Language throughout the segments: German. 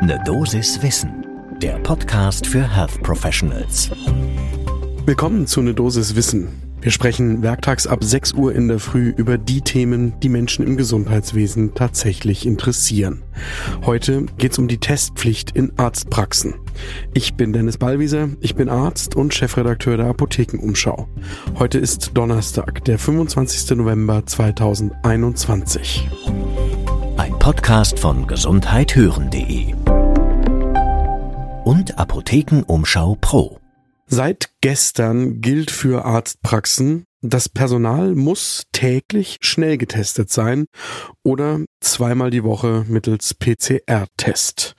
Ne Dosis Wissen, der Podcast für Health Professionals. Willkommen zu Ne Dosis Wissen. Wir sprechen werktags ab 6 Uhr in der Früh über die Themen, die Menschen im Gesundheitswesen tatsächlich interessieren. Heute geht es um die Testpflicht in Arztpraxen. Ich bin Dennis Ballwieser, ich bin Arzt und Chefredakteur der Apothekenumschau. Heute ist Donnerstag, der 25. November 2021. Ein Podcast von gesundheithören.de und Apothekenumschau Pro. Seit gestern gilt für Arztpraxen, das Personal muss täglich schnell getestet sein oder zweimal die Woche mittels PCR-Test.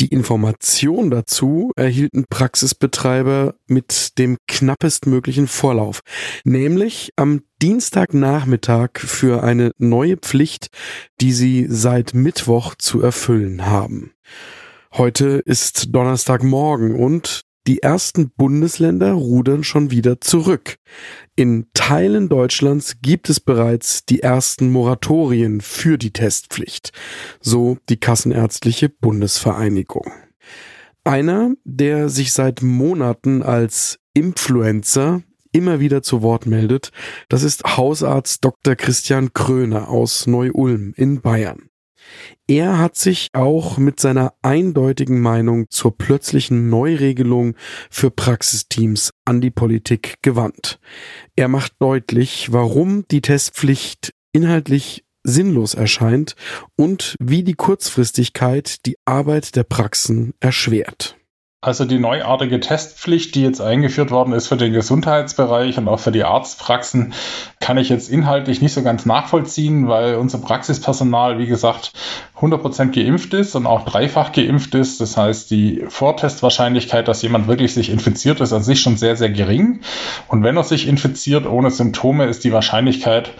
Die Information dazu erhielten Praxisbetreiber mit dem knappestmöglichen Vorlauf, nämlich am Dienstagnachmittag für eine neue Pflicht, die sie seit Mittwoch zu erfüllen haben. Heute ist Donnerstagmorgen und die ersten Bundesländer rudern schon wieder zurück. In Teilen Deutschlands gibt es bereits die ersten Moratorien für die Testpflicht, so die Kassenärztliche Bundesvereinigung. Einer, der sich seit Monaten als Influencer immer wieder zu Wort meldet, das ist Hausarzt Dr. Christian Kröner aus Neu-Ulm in Bayern. Er hat sich auch mit seiner eindeutigen Meinung zur plötzlichen Neuregelung für Praxisteams an die Politik gewandt. Er macht deutlich, warum die Testpflicht inhaltlich sinnlos erscheint und wie die Kurzfristigkeit die Arbeit der Praxen erschwert. Also die neuartige Testpflicht, die jetzt eingeführt worden ist für den Gesundheitsbereich und auch für die Arztpraxen, kann ich jetzt inhaltlich nicht so ganz nachvollziehen, weil unser Praxispersonal, wie gesagt, 100% geimpft ist und auch dreifach geimpft ist. Das heißt, die Vortestwahrscheinlichkeit, dass jemand wirklich sich infiziert, ist an sich schon sehr, sehr gering. Und wenn er sich infiziert ohne Symptome, ist die Wahrscheinlichkeit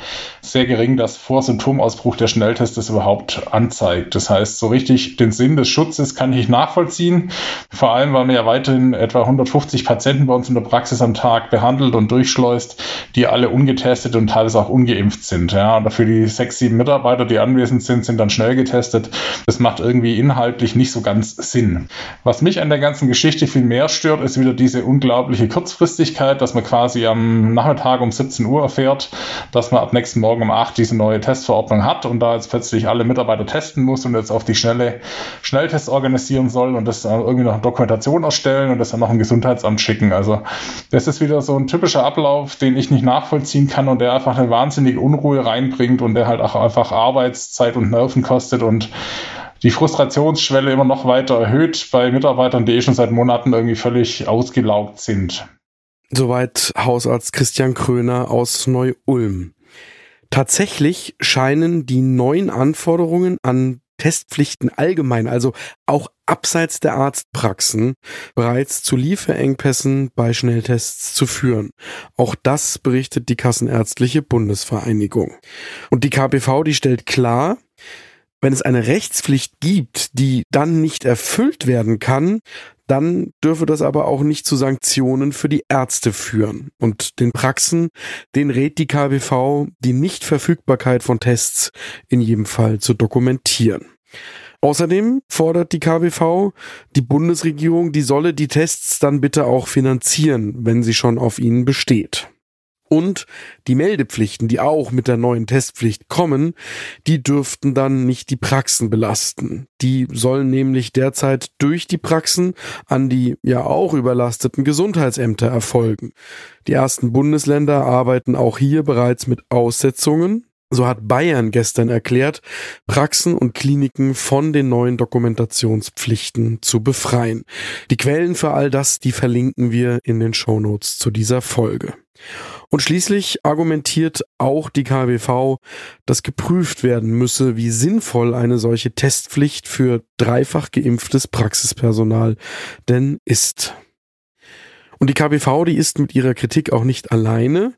sehr gering, dass vor Symptomausbruch der Schnelltest das überhaupt anzeigt. Das heißt, so richtig den Sinn des Schutzes kann ich nachvollziehen. Vor allem, man ja weiterhin etwa 150 Patienten bei uns in der Praxis am Tag behandelt und durchschleust, die alle ungetestet und teilweise auch ungeimpft sind. Ja, und dafür die sechs, sieben Mitarbeiter, die anwesend sind, sind dann schnell getestet. Das macht irgendwie inhaltlich nicht so ganz Sinn. Was mich an der ganzen Geschichte viel mehr stört, ist wieder diese unglaubliche Kurzfristigkeit, dass man quasi am Nachmittag um 17 Uhr erfährt, dass man ab nächsten Morgen um 8 diese neue Testverordnung hat und da jetzt plötzlich alle Mitarbeiter testen muss und jetzt auf die schnelle Schnelltests organisieren soll und das irgendwie noch Dokumentation Dokumentation erstellen und das dann noch im Gesundheitsamt schicken. Also das ist wieder so ein typischer Ablauf, den ich nicht nachvollziehen kann und der einfach eine wahnsinnige Unruhe reinbringt und der halt auch einfach Arbeitszeit und Nerven kostet und die Frustrationsschwelle immer noch weiter erhöht bei Mitarbeitern, die eh schon seit Monaten irgendwie völlig ausgelaugt sind. Soweit Hausarzt Christian Kröner aus Neu-Ulm. Tatsächlich scheinen die neuen Anforderungen an Testpflichten allgemein, also auch abseits der Arztpraxen, bereits zu Lieferengpässen bei Schnelltests zu führen. Auch das berichtet die Kassenärztliche Bundesvereinigung. Und die KPV, die stellt klar, wenn es eine Rechtspflicht gibt, die dann nicht erfüllt werden kann, dann dürfe das aber auch nicht zu Sanktionen für die Ärzte führen. Und den Praxen, den rät die KBV, die Nichtverfügbarkeit von Tests in jedem Fall zu dokumentieren. Außerdem fordert die KBV, die Bundesregierung, die solle die Tests dann bitte auch finanzieren, wenn sie schon auf ihnen besteht. Und die Meldepflichten, die auch mit der neuen Testpflicht kommen, die dürften dann nicht die Praxen belasten. Die sollen nämlich derzeit durch die Praxen an die ja auch überlasteten Gesundheitsämter erfolgen. Die ersten Bundesländer arbeiten auch hier bereits mit Aussetzungen, so hat Bayern gestern erklärt, Praxen und Kliniken von den neuen Dokumentationspflichten zu befreien. Die Quellen für all das, die verlinken wir in den Shownotes zu dieser Folge. Und schließlich argumentiert auch die KWV, dass geprüft werden müsse, wie sinnvoll eine solche Testpflicht für dreifach geimpftes Praxispersonal denn ist. Und die KBV, die ist mit ihrer Kritik auch nicht alleine.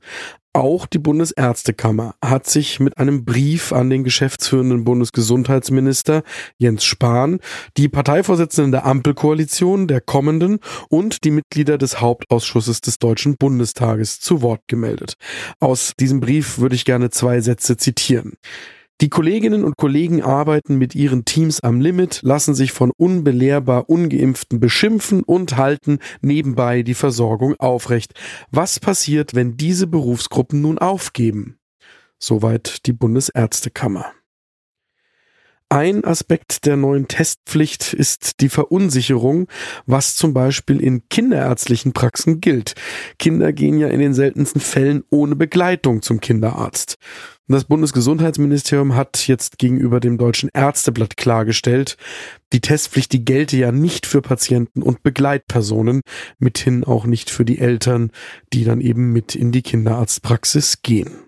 Auch die Bundesärztekammer hat sich mit einem Brief an den geschäftsführenden Bundesgesundheitsminister Jens Spahn, die Parteivorsitzenden der Ampelkoalition der kommenden und die Mitglieder des Hauptausschusses des Deutschen Bundestages zu Wort gemeldet. Aus diesem Brief würde ich gerne zwei Sätze zitieren. Die Kolleginnen und Kollegen arbeiten mit ihren Teams am Limit, lassen sich von unbelehrbar ungeimpften beschimpfen und halten nebenbei die Versorgung aufrecht. Was passiert, wenn diese Berufsgruppen nun aufgeben? Soweit die Bundesärztekammer. Ein Aspekt der neuen Testpflicht ist die Verunsicherung, was zum Beispiel in kinderärztlichen Praxen gilt. Kinder gehen ja in den seltensten Fällen ohne Begleitung zum Kinderarzt. Das Bundesgesundheitsministerium hat jetzt gegenüber dem Deutschen Ärzteblatt klargestellt, die Testpflicht, die gelte ja nicht für Patienten und Begleitpersonen, mithin auch nicht für die Eltern, die dann eben mit in die Kinderarztpraxis gehen.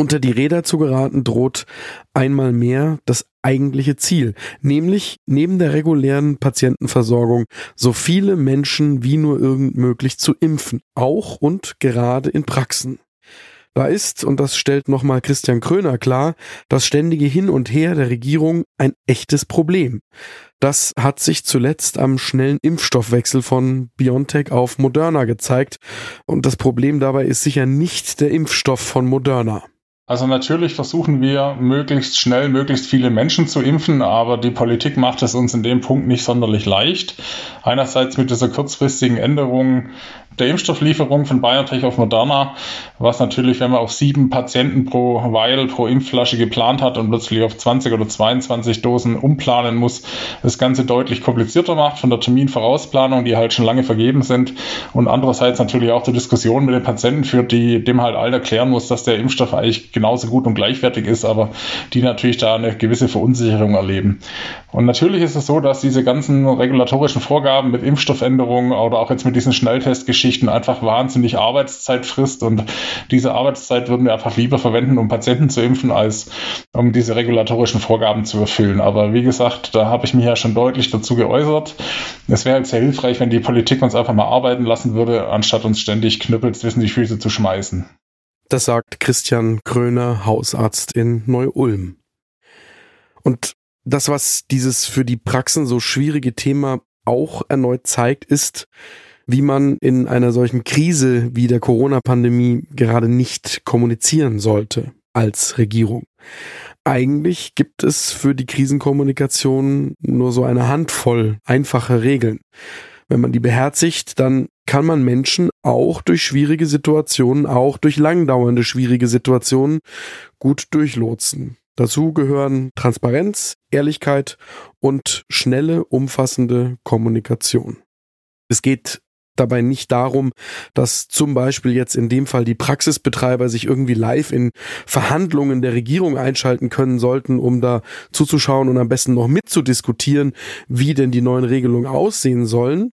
Unter die Räder zu geraten droht einmal mehr das eigentliche Ziel, nämlich neben der regulären Patientenversorgung so viele Menschen wie nur irgend möglich zu impfen, auch und gerade in Praxen. Da ist, und das stellt nochmal Christian Kröner klar, das ständige Hin und Her der Regierung ein echtes Problem. Das hat sich zuletzt am schnellen Impfstoffwechsel von BioNTech auf Moderna gezeigt. Und das Problem dabei ist sicher nicht der Impfstoff von Moderna. Also natürlich versuchen wir möglichst schnell möglichst viele Menschen zu impfen, aber die Politik macht es uns in dem Punkt nicht sonderlich leicht. Einerseits mit dieser kurzfristigen Änderung der Impfstofflieferung von BioNTech auf Moderna, was natürlich, wenn man auf sieben Patienten pro Vial, pro Impfflasche geplant hat und plötzlich auf 20 oder 22 Dosen umplanen muss, das Ganze deutlich komplizierter macht von der Terminvorausplanung, die halt schon lange vergeben sind und andererseits natürlich auch zur Diskussion mit den Patienten führt, die dem halt all erklären muss, dass der Impfstoff eigentlich genauso gut und gleichwertig ist, aber die natürlich da eine gewisse Verunsicherung erleben. Und natürlich ist es so, dass diese ganzen regulatorischen Vorgaben mit Impfstoffänderungen oder auch jetzt mit diesen Schnelltestgeschichten einfach wahnsinnig Arbeitszeit frisst und diese Arbeitszeit würden wir einfach lieber verwenden, um Patienten zu impfen, als um diese regulatorischen Vorgaben zu erfüllen. Aber wie gesagt, da habe ich mich ja schon deutlich dazu geäußert. Es wäre halt sehr hilfreich, wenn die Politik uns einfach mal arbeiten lassen würde, anstatt uns ständig knüppelt zwischen die Füße zu schmeißen. Das sagt Christian Kröner, Hausarzt in Neu-Ulm. Und das, was dieses für die Praxen so schwierige Thema auch erneut zeigt, ist, wie man in einer solchen Krise wie der Corona-Pandemie gerade nicht kommunizieren sollte als Regierung. Eigentlich gibt es für die Krisenkommunikation nur so eine Handvoll einfache Regeln. Wenn man die beherzigt, dann kann man Menschen auch durch schwierige Situationen, auch durch langdauernde schwierige Situationen gut durchlotsen. Dazu gehören Transparenz, Ehrlichkeit und schnelle, umfassende Kommunikation. Es geht dabei nicht darum, dass zum Beispiel jetzt in dem Fall die Praxisbetreiber sich irgendwie live in Verhandlungen der Regierung einschalten können sollten, um da zuzuschauen und am besten noch mitzudiskutieren, wie denn die neuen Regelungen aussehen sollen.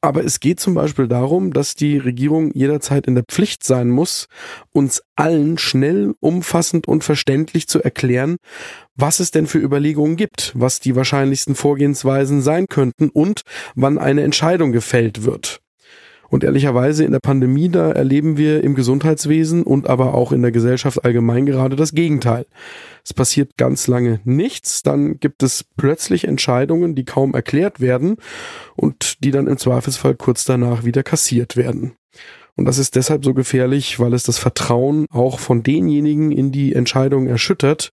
Aber es geht zum Beispiel darum, dass die Regierung jederzeit in der Pflicht sein muss, uns allen schnell, umfassend und verständlich zu erklären, was es denn für Überlegungen gibt, was die wahrscheinlichsten Vorgehensweisen sein könnten und wann eine Entscheidung gefällt wird. Und ehrlicherweise in der Pandemie, da erleben wir im Gesundheitswesen und aber auch in der Gesellschaft allgemein gerade das Gegenteil. Es passiert ganz lange nichts, dann gibt es plötzlich Entscheidungen, die kaum erklärt werden und die dann im Zweifelsfall kurz danach wieder kassiert werden. Und das ist deshalb so gefährlich, weil es das Vertrauen auch von denjenigen in die Entscheidungen erschüttert,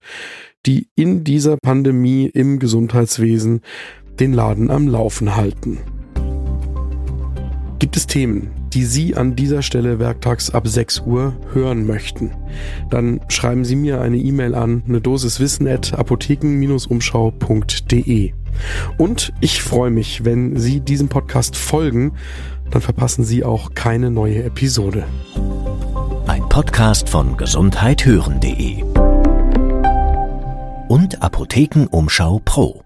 die in dieser Pandemie im Gesundheitswesen den Laden am Laufen halten. Gibt es Themen, die Sie an dieser Stelle werktags ab 6 Uhr hören möchten? Dann schreiben Sie mir eine E-Mail an eine Dosis Wissen at apotheken-umschau.de. Und ich freue mich, wenn Sie diesem Podcast folgen, dann verpassen Sie auch keine neue Episode. Ein Podcast von gesundheithören.de und Apothekenumschau Pro.